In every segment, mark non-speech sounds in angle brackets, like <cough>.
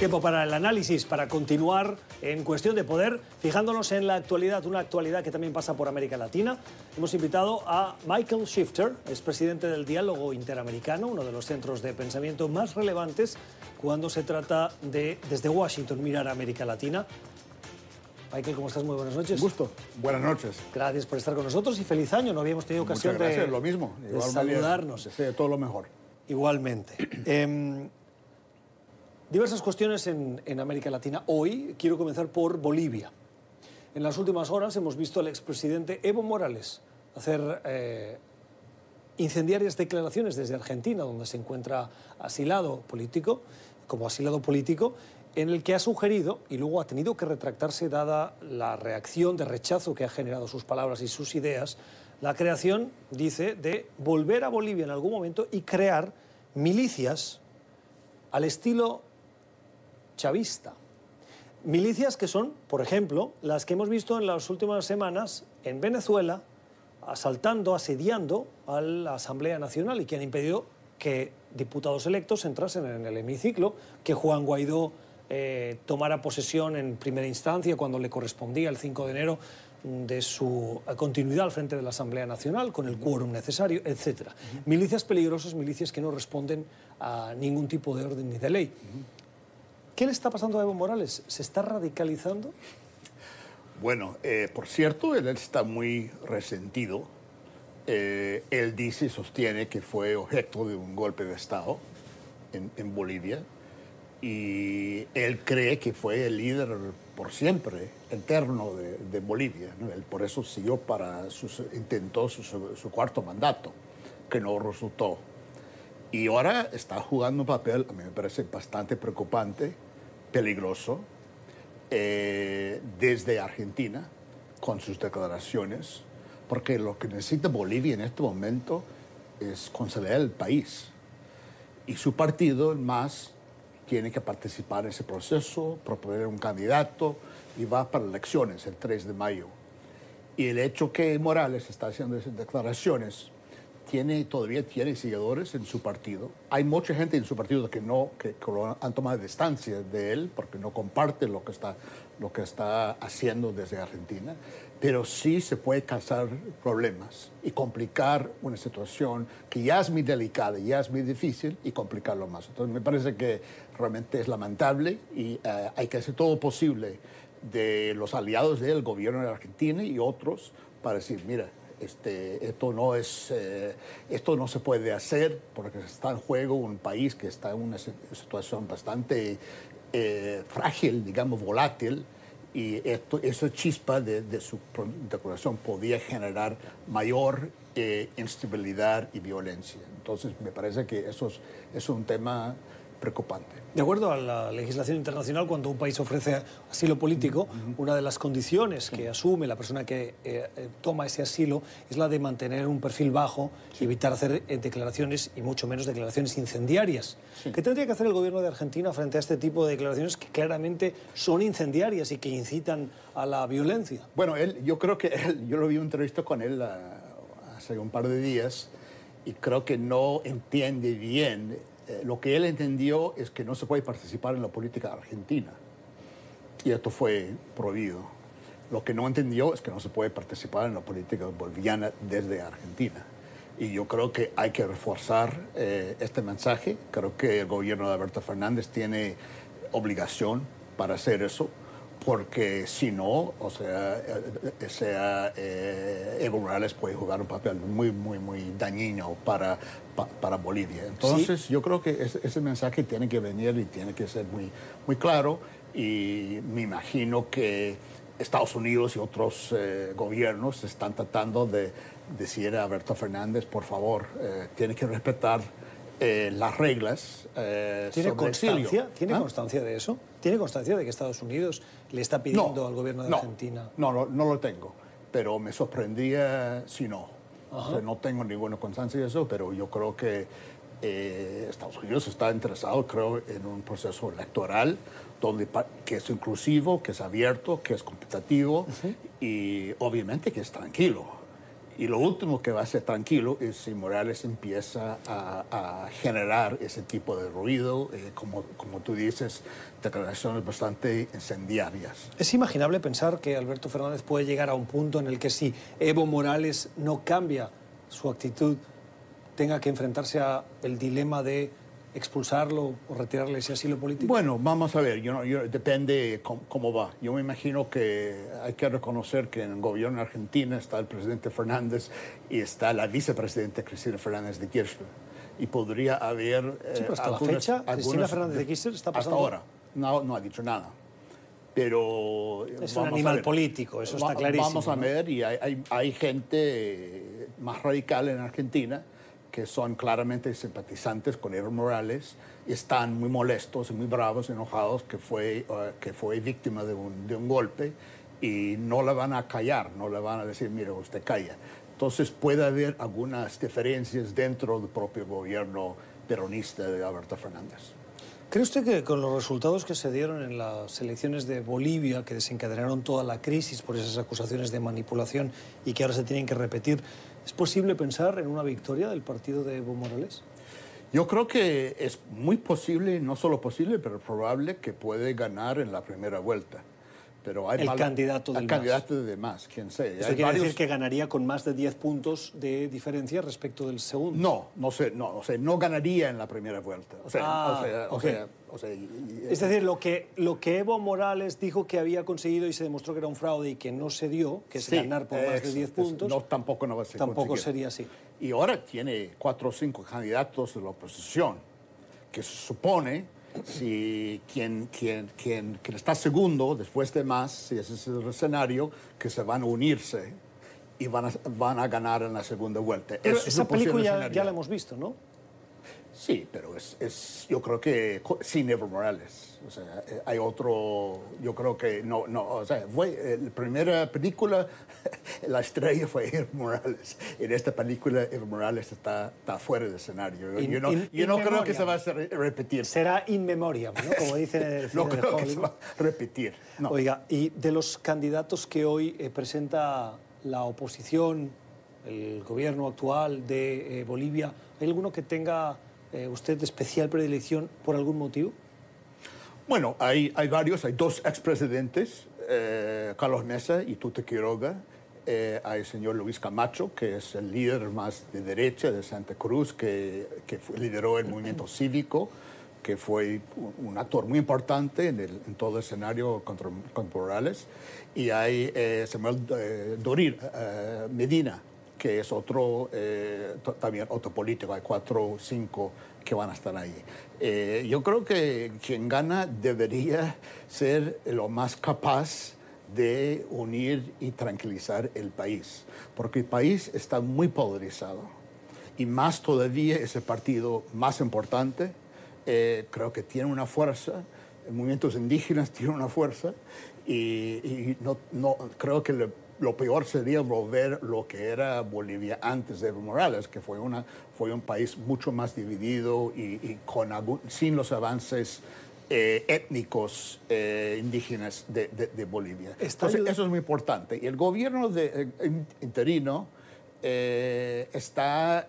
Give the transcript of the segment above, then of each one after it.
Tiempo para el análisis, para continuar en cuestión de poder, fijándonos en la actualidad, una actualidad que también pasa por América Latina. Hemos invitado a Michael Shifter, es presidente del Diálogo Interamericano, uno de los centros de pensamiento más relevantes cuando se trata de, desde Washington, mirar a América Latina. Michael, ¿cómo estás? Muy buenas noches. Un gusto. Buenas noches. Gracias por estar con nosotros y feliz año. No habíamos tenido ocasión Muchas gracias, de, lo mismo. de saludarnos. Deseo todo lo mejor. Igualmente. <clears throat> Em, diversas cuestiones en, América Latina. Hoy quiero comenzar por Bolivia. En las últimas horas hemos visto al expresidente Evo Morales hacer eh, incendiarias declaraciones desde Argentina, donde se encuentra asilado político, como asilado político, en el que ha sugerido y luego ha tenido que retractarse dada la reacción de rechazo que ha generado sus palabras y sus ideas, la creación, dice, de volver a Bolivia en algún momento y crear milicias al estilo chavista. Milicias que son, por ejemplo, las que hemos visto en las últimas semanas en Venezuela, asaltando, asediando a la Asamblea Nacional y que han impedido que diputados electos entrasen en el hemiciclo, que Juan Guaidó eh, tomara posesión en primera instancia cuando le correspondía el 5 de enero de su continuidad al frente de la Asamblea Nacional con el quórum necesario, etc. Milicias peligrosas, milicias que no responden a ningún tipo de orden ni de ley. ¿Qué le está pasando a Evo Morales? ¿Se está radicalizando? Bueno, eh, por cierto, él está muy resentido. Eh, él dice y sostiene que fue objeto de un golpe de Estado en, en Bolivia y él cree que fue el líder por siempre eterno de, de Bolivia. ¿no? Él por eso siguió para, sus, intentó su, su, cuarto mandato, que no resultó. Y ahora está jugando un papel, a mí me parece bastante preocupante, peligroso, eh, desde Argentina, con sus declaraciones, porque lo que necesita Bolivia en este momento es consolidar el país. Y su partido, MAS, tiene que participar en ese proceso, proponer un candidato y va para elecciones el 3 de mayo. Y el hecho que Morales está haciendo esas declaraciones tiene, todavía tiene seguidores en su partido. Hay mucha gente en su partido que no que, han tomado distancia de él porque no comparte lo que está lo que está haciendo desde Argentina, pero sí se puede causar problemas y complicar una situación que ya es muy delicada, ya es muy difícil y complicarlo más. Entonces me parece que realmente es lamentable y uh, hay que hacer todo posible de los aliados del gobierno de Argentina y otros para decir, mira, este, esto, no es, eh, esto no se puede hacer porque está en juego un país que está en una situación bastante eh, frágil, digamos, volátil, y esto, esa chispa de, su declaración podía generar mayor eh, instabilidad y violencia. Entonces, me parece que eso es, es un tema preocupante. De acuerdo a la legislación internacional, cuando un país ofrece asilo político, una de las condiciones que asume la persona que eh, toma ese asilo es la de mantener un perfil bajo y evitar hacer eh, declaraciones y mucho menos declaraciones incendiarias. Sí. ¿Qué tendría que hacer el gobierno de Argentina frente a este tipo de declaraciones que claramente son incendiarias y que incitan a la violencia? Bueno, él, yo creo que él, yo lo vi en una entrevista con él uh, hace un par de días y creo que no entiende bien eh, lo que él entendió es que no se puede participar en la política argentina. Y esto fue prohibido. Lo que no entendió es que no se puede participar en la política boliviana desde Argentina. Y yo creo que hay que reforzar eh, este mensaje. Creo que el gobierno de Alberto Fernández tiene obligación para hacer eso, porque si no, o sea, eh, sea eh, Evo Morales puede jugar un papel muy, muy, muy dañino para, pa, para Bolivia. Entonces, ¿Sí? yo creo que ese, ese, mensaje tiene que venir y tiene que ser muy, muy claro. Y me imagino que Estados Unidos y otros eh, gobiernos están tratando de decir a Alberto Fernández, por favor, eh, tiene que respetar eh, las reglas. Eh, ¿Tiene, sobre constancia? exilio. ¿Tiene ¿Ah? constancia de eso? ¿Tiene constancia de que Estados Unidos le está pidiendo No, al gobierno de no, Argentina? No, no, no lo tengo, pero me sorprendía si no. O sea, no tengo ninguna constancia de eso, pero yo creo que eh, Estados Unidos está interesado, creo, en un proceso electoral donde que es inclusivo, que es abierto, que es competitivo y obviamente que es tranquilo. Y lo último que va a ser tranquilo es si Morales empieza a, generar ese tipo de ruido, eh, como, como tú dices, declaraciones bastante incendiarias. Es imaginable pensar que Alberto Fernández puede llegar a un punto en el que si Evo Morales no cambia su actitud, tenga que enfrentarse a el dilema de expulsarlo o retirarle ese asilo político? Bueno, vamos a ver, yo, depende cómo, va. Yo me imagino que hay que reconocer que en el gobierno de Argentina está el presidente Fernández y está la vicepresidenta Cristina Fernández de Kirchner. Y podría haber... Sí, pero hasta la fecha, Cristina Fernández de Kirchner está pasando... Hasta ahora, no, no ha dicho nada. Pero... Es un animal político, eso está clarísimo. Vamos a ver, y hay, hay, hay gente más radical en Argentina que son claramente simpatizantes con Evo Morales están muy molestos muy bravos, enojados que fue, uh, que fue víctima de un, de un, golpe y no la van a callar, no le van a decir, mire, usted calla. Entonces puede haber algunas diferencias dentro del propio gobierno peronista de Alberto Fernández. ¿Cree usted que con los resultados que se dieron en las elecciones de Bolivia, que desencadenaron toda la crisis por esas acusaciones de manipulación y que ahora se tienen que repetir, ¿Es posible pensar en una victoria del partido de Evo Morales? Yo creo que es muy posible, no solo posible, pero probable que puede ganar en la primera vuelta. Pero hay el candidato del el candidato de más, quién sé. ¿Eso quiere decir que ganaría con más de 10 puntos de diferencia respecto del segundo? No, no sé, no, o sea, no ganaría en la primera vuelta. O sea, ah, o sea, o sea, o sea es decir, lo que, lo que Evo Morales dijo que había conseguido y se demostró que era un fraude y que no se dio, que es ganar por más de 10 puntos, no, tampoco no va a ser Tampoco sería así. Y ahora tiene cuatro o cinco candidatos de la oposición, que se supone si quien, quien, quien, quien, está segundo, después de más, si ese es el escenario, que se van a unirse y van a, van a ganar en la segunda vuelta. Pero esa película ya, ya, la hemos visto, ¿no? Sí, pero es, es, yo creo que sin Evo Morales. O sea, eh, hay otro, yo creo que no, no, o sea, fue eh, la primera película, <laughs> la estrella fue Evo Morales. En esta película Evo Morales está, está fuera del escenario. yo no, yo no creo que se va a repetir. Será in memoriam, ¿no? Como dicen en el No creo que se va a repetir. No. Oiga, y de los candidatos que hoy eh, presenta la oposición, el gobierno actual de eh, Bolivia, ¿hay alguno que tenga eh, usted de especial predilección por algún motivo? Bueno, hay, hay varios, hay dos expresidentes, eh, Carlos Mesa y Tute Quiroga. Eh, hay el señor Luis Camacho, que es el líder más de derecha de Santa Cruz, que, que lideró el movimiento cívico, que fue un actor muy importante en, todo el escenario contra, contra Morales. Y hay eh, Samuel eh, Dorir Medina, que es otro, eh, también otro político, hay cuatro o cinco que van a estar ahí. Eh, yo creo que quien gana debería ser lo más capaz de unir y tranquilizar el país, porque el país está muy polarizado y más todavía ese partido más importante, eh, creo que tiene una fuerza, movimientos indígenas <laughs> tienen una fuerza y, y no, no, creo que le lo peor sería volver lo que era Bolivia antes de Evo Morales, que fue, una, fue un país mucho más dividido y, y con, sin los avances eh, étnicos eh, indígenas de, de, de Bolivia. Entonces, eso es muy importante. Y el gobierno de, eh, interino está,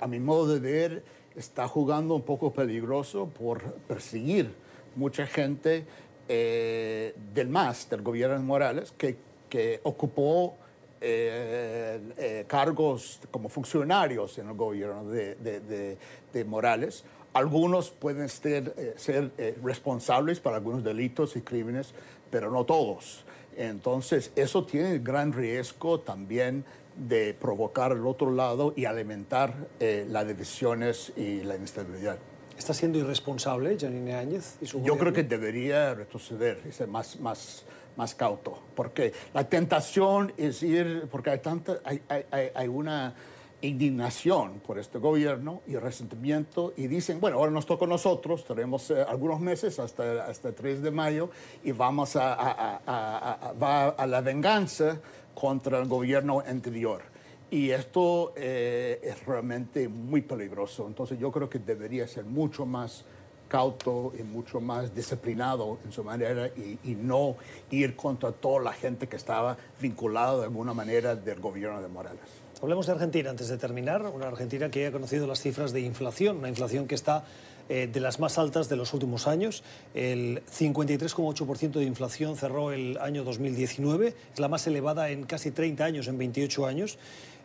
a mi modo de ver, está jugando un poco peligroso por perseguir mucha gente del MAS, del gobierno de Morales, que que ocupó eh, eh, cargos como funcionarios en el gobierno de, de, de, Morales. Algunos pueden ser, eh, ser eh, responsables para algunos delitos y crímenes, pero no todos. Entonces, eso tiene gran riesgo también de provocar el otro lado y alimentar eh, las divisiones y la inestabilidad. ¿Está siendo irresponsable Janine Áñez y su Yo creo que debería retroceder y ser más, más, más cauto, porque la tentación es ir, porque hay, tanta, hay, hay, hay una indignación por este gobierno y resentimiento y dicen, bueno, ahora nos toca a nosotros, tenemos eh, algunos meses hasta, hasta el 3 de mayo y vamos a, a, a, a, va a la venganza contra el gobierno anterior. Y esto eh, es realmente muy peligroso. Entonces yo creo que debería ser mucho más cauto y mucho más disciplinado en su manera y, y, no ir contra toda la gente que estaba vinculada de alguna manera del gobierno de Morales. Hablemos de Argentina antes de terminar. Una Argentina que ha conocido las cifras de inflación, una inflación que está eh, de las más altas de los últimos años. El 53,8% de inflación cerró el año 2019, es la más elevada en casi 30 años, en 28 años.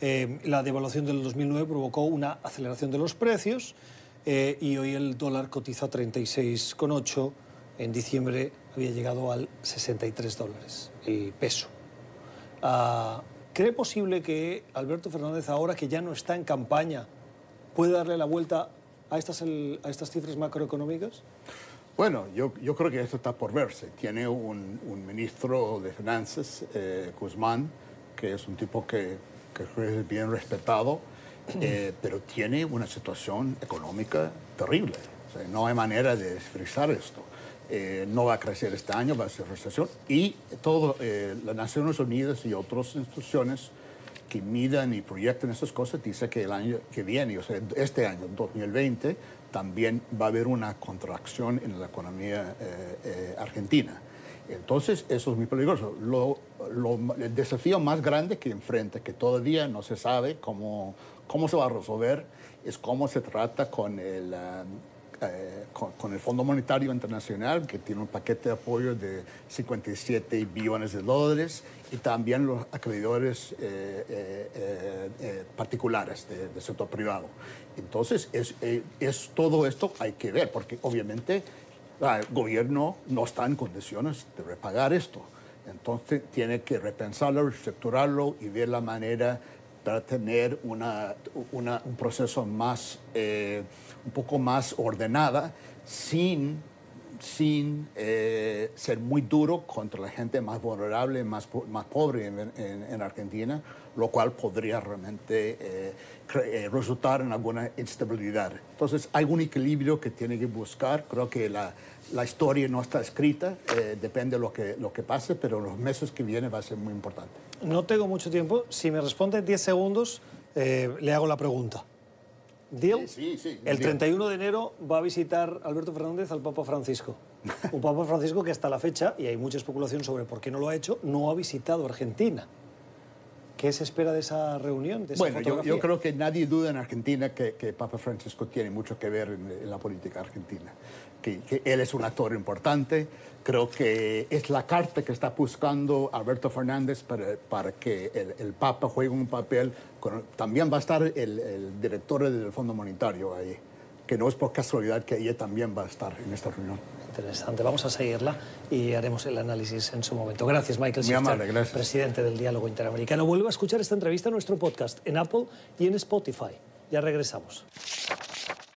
Eh, la devaluación del 2009 provocó una aceleración de los precios eh, y hoy el dólar cotiza 36,8. En diciembre había llegado al 63 dólares el peso. Ah, ¿Cree posible que Alberto Fernández, ahora que ya no está en campaña, puede darle la vuelta a estas, a estas cifras macroeconómicas? Bueno, yo, yo, creo que esto está por verse. Tiene un, ministro de Finanzas, eh, Guzmán, que es un tipo que, que es bien respetado, eh, pero tiene una situación económica terrible. no hay manera de desfrizar esto. Eh, no va a crecer este año, va a ser recesión. Y todo, eh, las Naciones Unidas y otras instituciones que midan y proyectan esas cosas dicen que el año que viene, o sea, este año, 2020, también va a haber una contracción en la economía eh, argentina. Entonces, eso es muy peligroso. Lo, el desafío más grande que enfrenta, que todavía no se sabe cómo, cómo se va a resolver, es cómo se trata con el, eh, con, el Fondo Monetario Internacional, que tiene un paquete de apoyo de 57 billones de dólares, y también los acreedores eh, eh, particulares del sector privado. Entonces, es, es, todo esto hay que ver, porque obviamente el gobierno no está en condiciones de repagar esto. Entonces, tiene que repensarlo, reestructurarlo y ver la manera para tener una, un proceso más un poco más ordenada sin, sin eh, ser muy duro contra la gente más vulnerable, más, más pobre en, en, Argentina, lo cual podría realmente eh, eh, resultar en alguna instabilidad. Entonces hay un equilibrio que tiene que buscar. Creo que la, la historia no está escrita, depende de lo que, lo que pase, pero los meses que vienen va a ser muy importante. No tengo mucho tiempo. Si me responde en 10 segundos, le hago la pregunta. ¿Deal? Sí, sí, el 31 de enero va a visitar Alberto Fernández al Papa Francisco. Un Papa Francisco que hasta la fecha, y hay mucha especulación sobre por qué no lo ha hecho, no ha visitado Argentina. ¿Qué se espera de esa reunión? bueno, yo, creo que nadie duda en Argentina que, que Papa Francisco tiene mucho que ver en, la política argentina, que, que, él es un actor importante. Creo que es la carta que está buscando Alberto Fernández para, para que el, el, Papa juegue un papel. también va a estar el, el director del Fondo Monetario ahí, que no es por casualidad que ella también va a estar en esta reunión interesante. Vamos a seguirla y haremos el análisis en su momento. Gracias, Michael Shifter, presidente del Diálogo Interamericano. Vuelva a escuchar esta entrevista en nuestro podcast, en Apple y en Spotify. Ya regresamos.